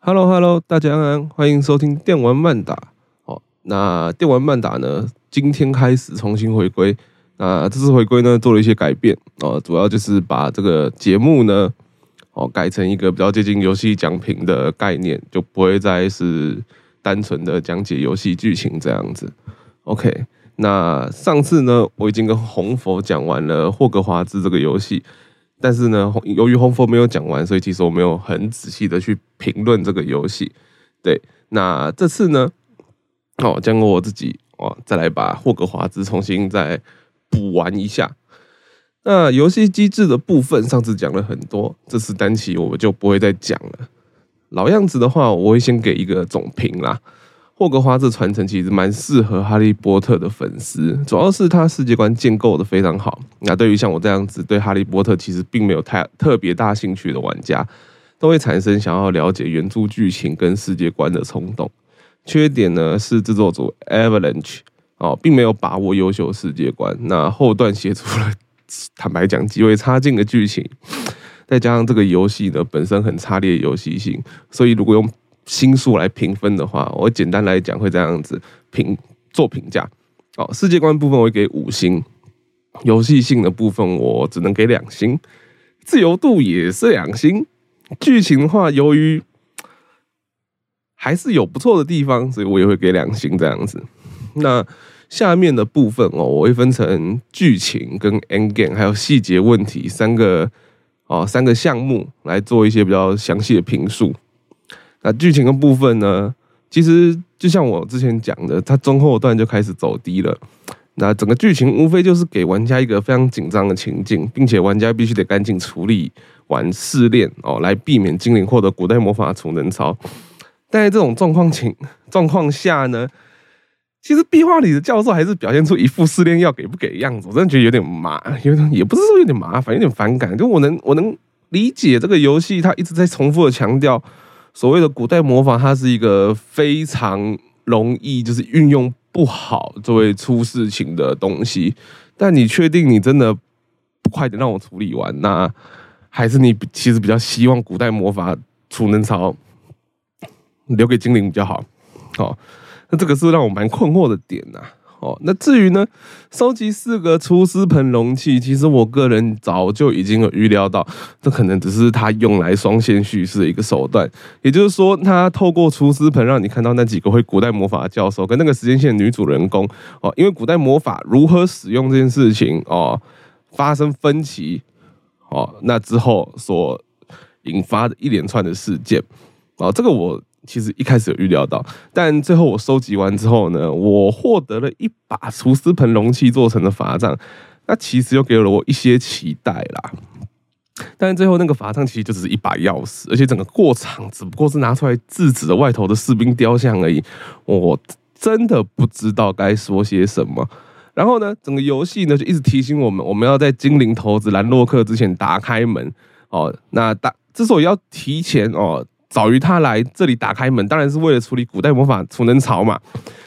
Hello Hello，大家安安，欢迎收听电玩漫打。哦，那电玩漫打呢，今天开始重新回归。那这次回归呢，做了一些改变哦，主要就是把这个节目呢，哦，改成一个比较接近游戏奖品的概念，就不会再是单纯的讲解游戏剧情这样子。OK，那上次呢，我已经跟红佛讲完了霍格华兹这个游戏。但是呢，由于红佛没有讲完，所以其实我没有很仔细的去评论这个游戏。对，那这次呢，哦，将我自己哦，再来把霍格华兹重新再补完一下。那游戏机制的部分，上次讲了很多，这次单期我们就不会再讲了。老样子的话，我会先给一个总评啦。霍格华兹传承其实蛮适合哈利波特的粉丝，主要是它世界观建构的非常好。那对于像我这样子对哈利波特其实并没有太特别大兴趣的玩家，都会产生想要了解原著剧情跟世界观的冲动。缺点呢是制作组 Avalanche 哦，并没有把握优秀世界观，那后段写出了坦白讲极为差劲的剧情，再加上这个游戏呢本身很差劣游戏性，所以如果用星数来评分的话，我简单来讲会这样子评做评价。哦，世界观部分我会给五星，游戏性的部分我只能给两星，自由度也是两星。剧情的话，由于还是有不错的地方，所以我也会给两星这样子。那下面的部分哦，我会分成剧情跟 endgame 还有细节问题三个哦三个项目来做一些比较详细的评述。那剧情的部分呢？其实就像我之前讲的，它中后段就开始走低了。那整个剧情无非就是给玩家一个非常紧张的情境，并且玩家必须得赶紧处理完试炼哦，来避免精灵获得古代魔法储能槽。但在这种状况情状况下呢，其实壁画里的教授还是表现出一副试炼要给不给的样子，我真的觉得有点麻，有点也不是说有点麻烦，有点反感。就我能我能理解这个游戏，它一直在重复的强调。所谓的古代魔法，它是一个非常容易就是运用不好作为出事情的东西。但你确定你真的不快点让我处理完？那还是你其实比较希望古代魔法储能槽留给精灵比较好？好，那这个是让我蛮困惑的点呐。哦，那至于呢，收集四个厨师盆容器，其实我个人早就已经有预料到，这可能只是他用来双线叙事的一个手段。也就是说，他透过厨师盆让你看到那几个会古代魔法的教授跟那个时间线女主人公哦，因为古代魔法如何使用这件事情哦发生分歧哦，那之后所引发的一连串的事件哦，这个我。其实一开始有预料到，但最后我收集完之后呢，我获得了一把厨师盆容器做成的法杖，那其实又给了我一些期待啦。但最后那个法杖其实就只是一把钥匙，而且整个过场只不过是拿出来制止了外头的士兵雕像而已。我真的不知道该说些什么。然后呢，整个游戏呢就一直提醒我们，我们要在精灵头子兰洛克之前打开门哦。那打之所以要提前哦。早于他来这里打开门，当然是为了处理古代魔法储能槽嘛。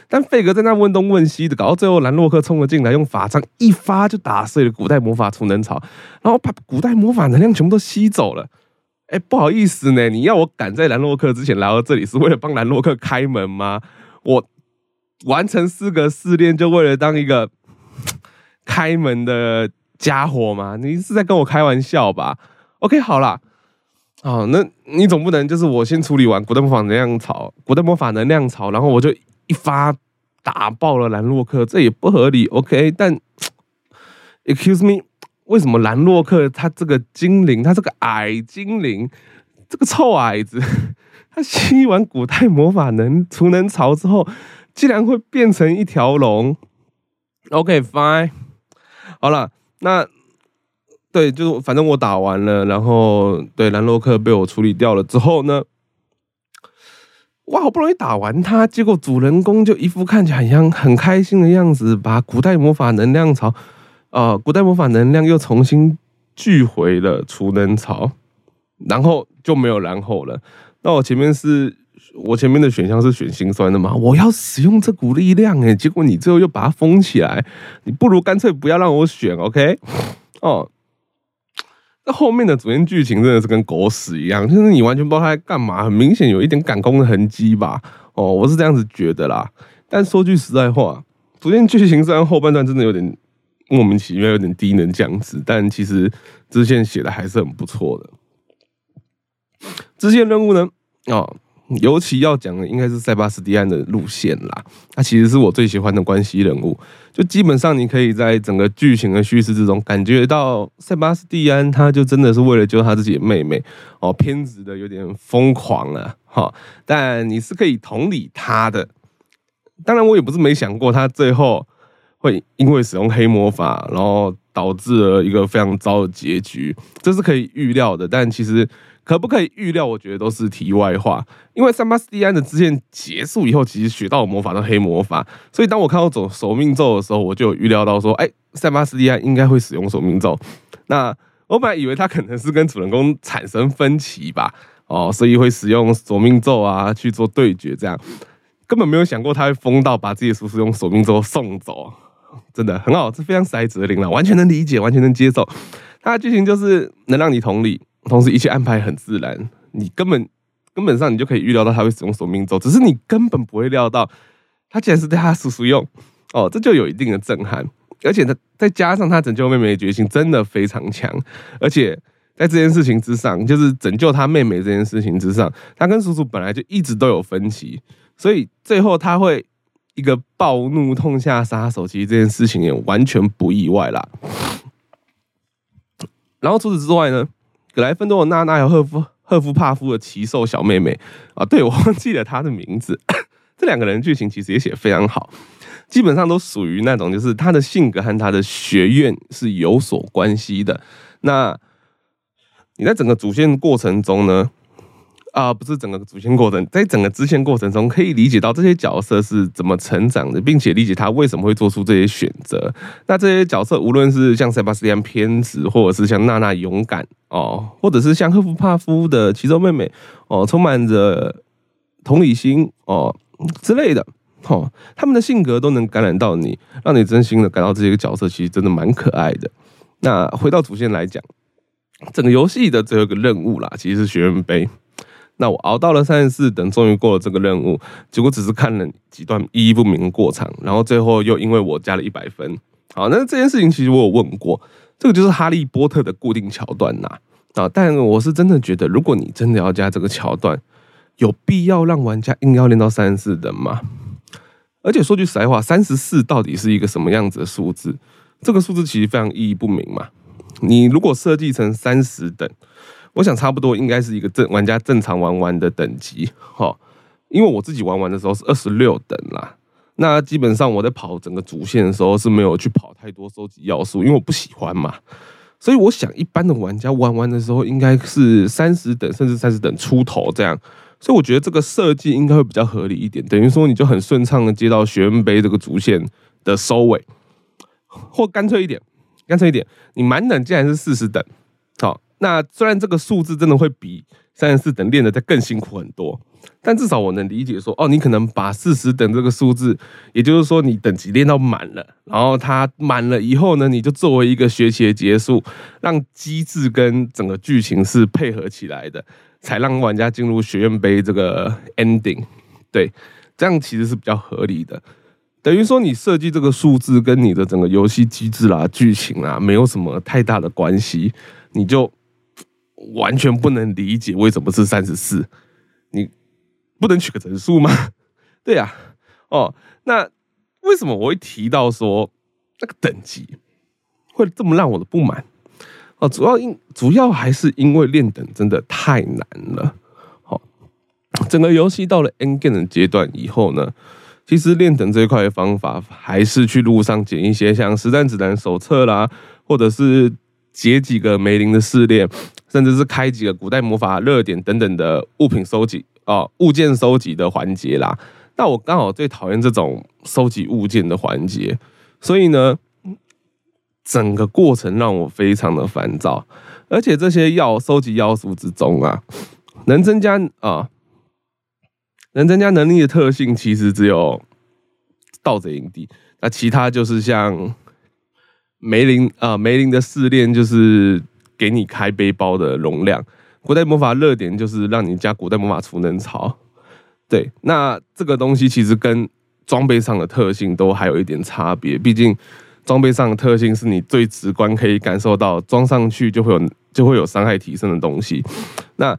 但费格在那问东问西的，搞到最后，兰洛克冲了进来，用法杖一发就打碎了古代魔法储能槽，然后把古代魔法能量全部都吸走了。哎，不好意思呢，你要我赶在兰洛克之前来到这里，是为了帮兰洛克开门吗？我完成四个试炼，就为了当一个 开门的家伙吗？你是在跟我开玩笑吧？OK，好了。哦，那你总不能就是我先处理完古代魔法能量槽，古代魔法能量槽，然后我就一发打爆了兰洛克，这也不合理。OK，但 Excuse me，为什么兰洛克他这个精灵，他这个矮精灵，这个臭矮子，他吸完古代魔法能储能槽之后，竟然会变成一条龙？OK，fine，好了，那。对，就是反正我打完了，然后对兰洛克被我处理掉了之后呢，哇，好不容易打完他，结果主人公就一副看起来很像很开心的样子，把古代魔法能量槽，啊，古代魔法能量又重新聚回了储能槽，然后就没有然后了。那我前面是我前面的选项是选心酸的嘛？我要使用这股力量诶，结果你最后又把它封起来，你不如干脆不要让我选，OK？哦。那后面的主线剧情真的是跟狗屎一样，就是你完全不知道他在干嘛，很明显有一点赶工的痕迹吧？哦，我是这样子觉得啦。但说句实在话，主线剧情虽然后半段真的有点莫名其妙，有点低能降智，但其实支线写的还是很不错的。支线任务呢？哦。尤其要讲的应该是塞巴斯蒂安的路线啦，他其实是我最喜欢的关系人物。就基本上你可以在整个剧情的叙事之中感觉到塞巴斯蒂安，他就真的是为了救他自己的妹妹哦，偏执的有点疯狂了哈。但你是可以同理他的。当然，我也不是没想过他最后会因为使用黑魔法，然后导致了一个非常糟的结局，这是可以预料的。但其实。可不可以预料？我觉得都是题外话。因为塞巴斯蒂安的支线结束以后，其实学到魔法的黑魔法，所以当我看到走守命咒的时候，我就有预料到说，哎，塞巴斯蒂安应该会使用守命咒。那我本来以为他可能是跟主人公产生分歧吧，哦，所以会使用守命咒啊去做对决，这样根本没有想过他会疯到把自己的叔叔用守命咒送走，真的很好，这非常塞哲灵了，完全能理解，完全能接受。他的剧情就是能让你同理。同时，一切安排很自然，你根本根本上你就可以预料到他会使用索命咒，只是你根本不会料到他竟然是对他叔叔用哦，这就有一定的震撼。而且他再加上他拯救妹妹的决心真的非常强，而且在这件事情之上，就是拯救他妹妹这件事情之上，他跟叔叔本来就一直都有分歧，所以最后他会一个暴怒痛下杀手，其实这件事情也完全不意外啦。然后除此之外呢？格莱芬多的娜娜有赫夫赫夫帕夫的奇兽小妹妹啊，对我忘记了她的名字。这两个人剧情其实也写非常好，基本上都属于那种就是他的性格和他的学院是有所关系的。那你在整个主线过程中呢？啊，不是整个主线过程，在整个支线过程中，可以理解到这些角色是怎么成长的，并且理解他为什么会做出这些选择。那这些角色，无论是像塞巴斯蒂安偏执，或者是像娜娜勇敢哦，或者是像赫夫帕夫的其中妹妹哦，充满着同理心哦之类的，哦，他们的性格都能感染到你，让你真心的感到这些角色其实真的蛮可爱的。那回到主线来讲，整个游戏的最后一个任务啦，其实是学院杯。那我熬到了三十四等，终于过了这个任务，结果只是看了几段意义不明的过场，然后最后又因为我加了一百分。好，那这件事情其实我有问过，这个就是哈利波特的固定桥段呐啊！但我是真的觉得，如果你真的要加这个桥段，有必要让玩家硬要练到三十四等吗？而且说句实在话，三十四到底是一个什么样子的数字？这个数字其实非常意义不明嘛。你如果设计成三十等。我想差不多应该是一个正玩家正常玩完的等级，哈，因为我自己玩完的时候是二十六等啦。那基本上我在跑整个主线的时候是没有去跑太多收集要素，因为我不喜欢嘛。所以我想一般的玩家玩完的时候应该是三十等甚至三十等出头这样。所以我觉得这个设计应该会比较合理一点，等于说你就很顺畅的接到学院杯这个主线的收尾，或干脆一点，干脆一点，你满等竟然是四十等，好。那虽然这个数字真的会比三十四等练的再更辛苦很多，但至少我能理解说，哦，你可能把四十等这个数字，也就是说你等级练到满了，然后它满了以后呢，你就作为一个学期的结束，让机制跟整个剧情是配合起来的，才让玩家进入学院杯这个 ending。对，这样其实是比较合理的。等于说你设计这个数字跟你的整个游戏机制啦、剧情啊，没有什么太大的关系，你就。完全不能理解为什么是三十四，不能取个整数吗？对呀，哦，那为什么我会提到说那个等级会这么让我的不满？哦，主要因主要还是因为练等真的太难了。好，整个游戏到了 N game 的阶段以后呢，其实练等这一块的方法还是去路上捡一些像实战指南手册啦，或者是解几个梅林的试炼。甚至是开几个古代魔法热点等等的物品收集哦，物件收集的环节啦。那我刚好最讨厌这种收集物件的环节，所以呢，整个过程让我非常的烦躁。而且这些要收集要素之中啊，能增加啊，能增加能力的特性其实只有盗贼营地，那其他就是像梅林啊，梅林的试炼就是。给你开背包的容量。古代魔法热点就是让你加古代魔法储能槽。对，那这个东西其实跟装备上的特性都还有一点差别。毕竟装备上的特性是你最直观可以感受到，装上去就会有就会有伤害提升的东西。那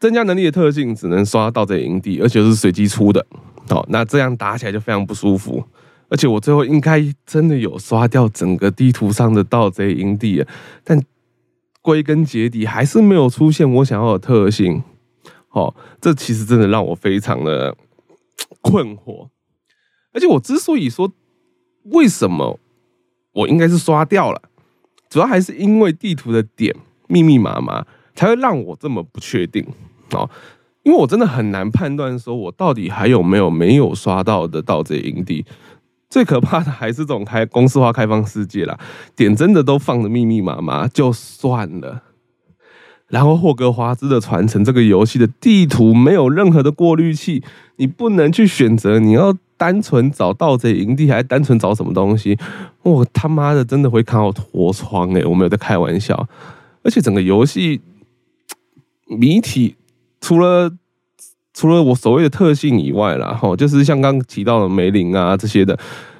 增加能力的特性只能刷盗贼营地，而且是随机出的。好，那这样打起来就非常不舒服。而且我最后应该真的有刷掉整个地图上的盗贼营地，但归根结底还是没有出现我想要的特性。好，这其实真的让我非常的困惑。而且我之所以说为什么我应该是刷掉了，主要还是因为地图的点密密麻麻，才会让我这么不确定。哦，因为我真的很难判断说我到底还有没有没有刷到的盗贼营地。最可怕的还是这种开公式化开放世界啦，点真的都放的密密麻麻，就算了。然后霍格华兹的传承这个游戏的地图没有任何的过滤器，你不能去选择你要单纯找盗贼营地，还是单纯找什么东西。我他妈的真的会看到脱窗哎！我没有在开玩笑。而且整个游戏 谜题除了。除了我所谓的特性以外啦，吼，就是像刚提到的梅林啊这些的，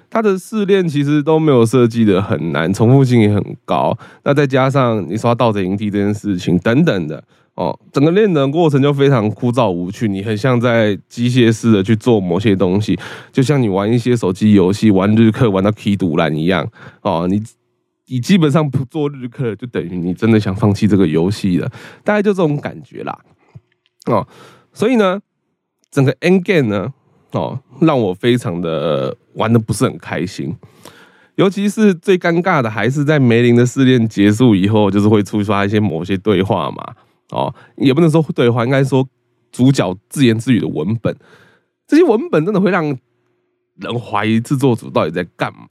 它的试炼其实都没有设计的很难，重复性也很高。那再加上你刷盗贼营地这件事情等等的，哦，整个练的过程就非常枯燥无趣。你很像在机械式的去做某些东西，就像你玩一些手机游戏，玩日课玩到 K 堵烂一样。哦，你你基本上不做日课，就等于你真的想放弃这个游戏了，大概就这种感觉啦。哦。所以呢，整个 N game 呢，哦，让我非常的玩的不是很开心，尤其是最尴尬的，还是在梅林的试炼结束以后，就是会触发一些某些对话嘛，哦，也不能说对话，应该说主角自言自语的文本，这些文本真的会让人怀疑制作组到底在干嘛。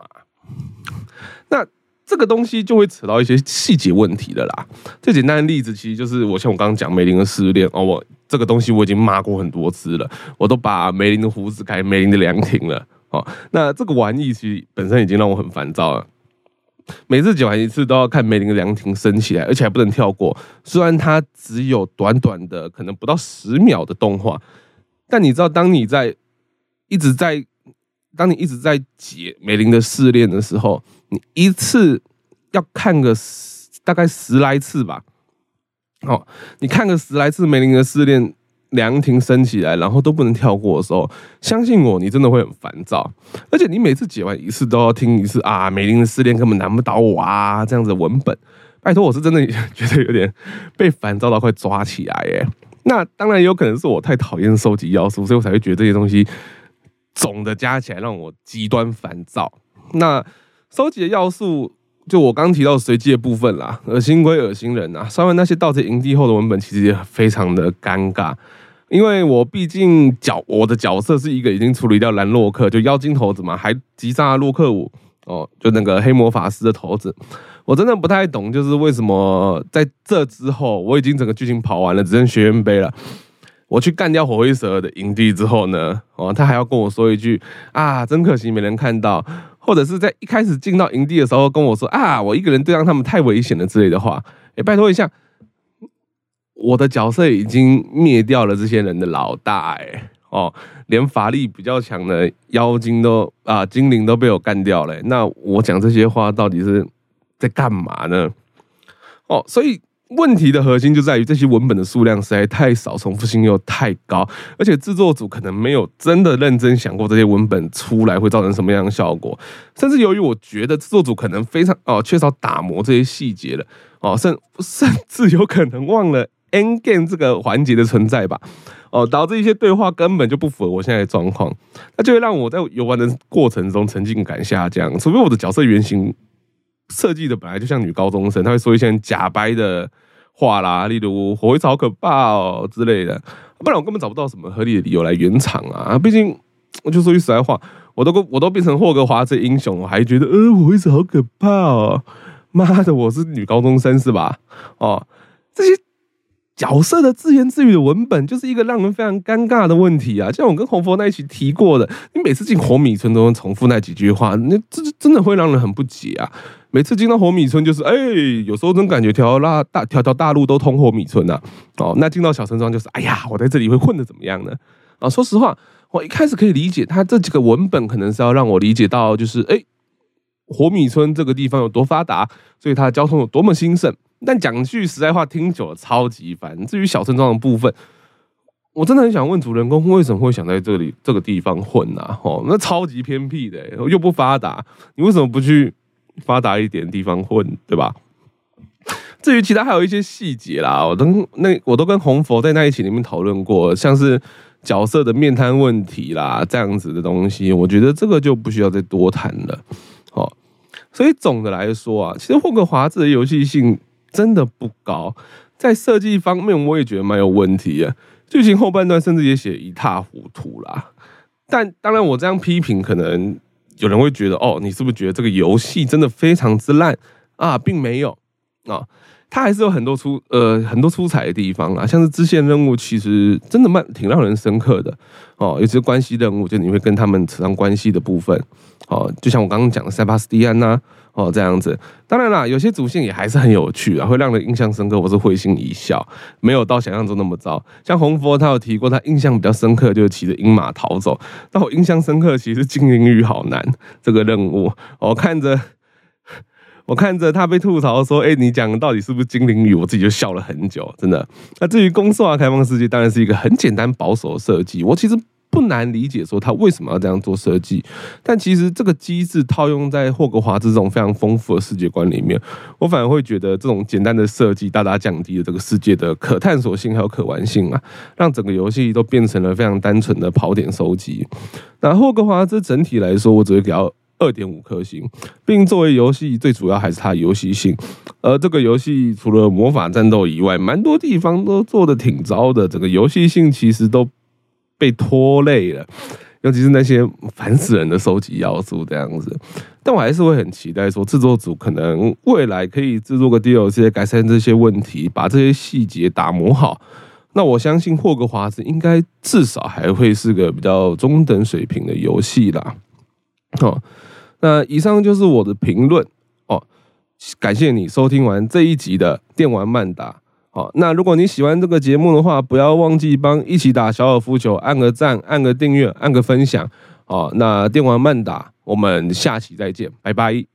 那这个东西就会扯到一些细节问题的啦。最简单的例子，其实就是我像我刚刚讲梅林的失恋哦，我。这个东西我已经骂过很多次了，我都把梅林的胡子改梅林的凉亭了。哦，那这个玩意其实本身已经让我很烦躁了。每次剪完一次都要看梅林的凉亭升起来，而且还不能跳过。虽然它只有短短的可能不到十秒的动画，但你知道，当你在一直在当你一直在解梅林的试炼的时候，你一次要看个大概十来次吧。哦，你看个十来次梅林的试炼，凉亭升起来，然后都不能跳过的时候，相信我，你真的会很烦躁。而且你每次解完一次都要听一次啊，梅林的试炼根本难不倒我啊，这样子文本，拜托，我是真的觉得有点被烦躁到快抓起来耶。那当然也有可能是我太讨厌收集要素，所以我才会觉得这些东西总的加起来让我极端烦躁。那收集的要素。就我刚提到随机的部分啦，恶心归恶心人呐。刷完那些盗贼营地后的文本，其实也非常的尴尬，因为我毕竟角我的角色是一个已经处理掉蓝洛克，就妖精头子嘛，还击杀洛克五哦，就那个黑魔法师的头子。我真的不太懂，就是为什么在这之后，我已经整个剧情跑完了，只剩学院杯了。我去干掉火灰蛇的营地之后呢，哦，他还要跟我说一句啊，真可惜没人看到。或者是在一开始进到营地的时候跟我说啊，我一个人对抗他们太危险了之类的话，哎，拜托一下，我的角色已经灭掉了这些人的老大，哎，哦，连法力比较强的妖精都啊精灵都被我干掉了，那我讲这些话到底是在干嘛呢？哦，所以。问题的核心就在于这些文本的数量实在太少，重复性又太高，而且制作组可能没有真的认真想过这些文本出来会造成什么样的效果，甚至由于我觉得制作组可能非常哦缺少打磨这些细节了哦，甚甚至有可能忘了 N game 这个环节的存在吧。哦，导致一些对话根本就不符合我现在的状况，那就会让我在游玩的过程中沉浸感下降，除非我的角色原型。设计的本来就像女高中生，他会说一些假掰的话啦，例如火会好可怕哦之类的，不然我根本找不到什么合理的理由来圆场啊。毕竟我就说句实在话，我都我都变成霍格华兹英雄，我还觉得呃火会好可怕哦，妈的，我是女高中生是吧？哦，这些。角色的自言自语的文本就是一个让人非常尴尬的问题啊！像我跟红佛那一起提过的，你每次进火米村都能重复那几句话，那这真的会让人很不解啊！每次进到火米村，就是哎，有时候真感觉条条大条条大路都通火米村呐。哦，那进到小村庄就是，哎呀，我在这里会混的怎么样呢？啊，说实话，我一开始可以理解他这几个文本，可能是要让我理解到，就是哎，火米村这个地方有多发达，所以它的交通有多么兴盛。但讲句实在话，听久了超级烦。至于小村庄的部分，我真的很想问主人公为什么会想在这里这个地方混啊？哦，那超级偏僻的，又不发达，你为什么不去？发达一点的地方混，对吧？至于其他还有一些细节啦，我都那我都跟红佛在那一起里面讨论过，像是角色的面瘫问题啦，这样子的东西，我觉得这个就不需要再多谈了。所以总的来说啊，其实霍格华兹的游戏性真的不高，在设计方面我也觉得蛮有问题啊，剧情后半段甚至也写一塌糊涂啦。但当然，我这样批评可能。有人会觉得哦，你是不是觉得这个游戏真的非常之烂啊？并没有啊，它还是有很多出呃很多出彩的地方啊，像是支线任务其实真的蛮挺让人深刻的哦，尤其是关系任务，就你会跟他们扯上关系的部分哦，就像我刚刚讲的塞巴斯蒂安呐。哦，这样子，当然啦，有些主线也还是很有趣啊，会让人印象深刻，或是会心一笑，没有到想象中那么糟。像红佛他有提过，他印象比较深刻就是骑着鹰马逃走，但我印象深刻其实是精灵鱼好难这个任务。我看着，我看着他被吐槽说：“哎，你讲的到底是不是精灵语？”我自己就笑了很久，真的。那至于公司化开放世界，当然是一个很简单保守的设计。我其实。不难理解，说他为什么要这样做设计，但其实这个机制套用在霍格华兹这种非常丰富的世界观里面，我反而会觉得这种简单的设计大大降低了这个世界的可探索性还有可玩性啊，让整个游戏都变成了非常单纯的跑点收集。那霍格华兹整体来说，我只会给到二点五颗星，并作为游戏最主要还是它游戏性，而这个游戏除了魔法战斗以外，蛮多地方都做的挺糟的，整个游戏性其实都。被拖累了，尤其是那些烦死人的收集要素这样子，但我还是会很期待说制作组可能未来可以制作个 DLC 改善这些问题，把这些细节打磨好。那我相信霍格华兹应该至少还会是个比较中等水平的游戏啦。哦，那以上就是我的评论哦，感谢你收听完这一集的电玩漫达。好，那如果你喜欢这个节目的话，不要忘记帮一起打小尔夫球按个赞、按个订阅、按个分享。哦，那电玩慢打，我们下期再见，拜拜。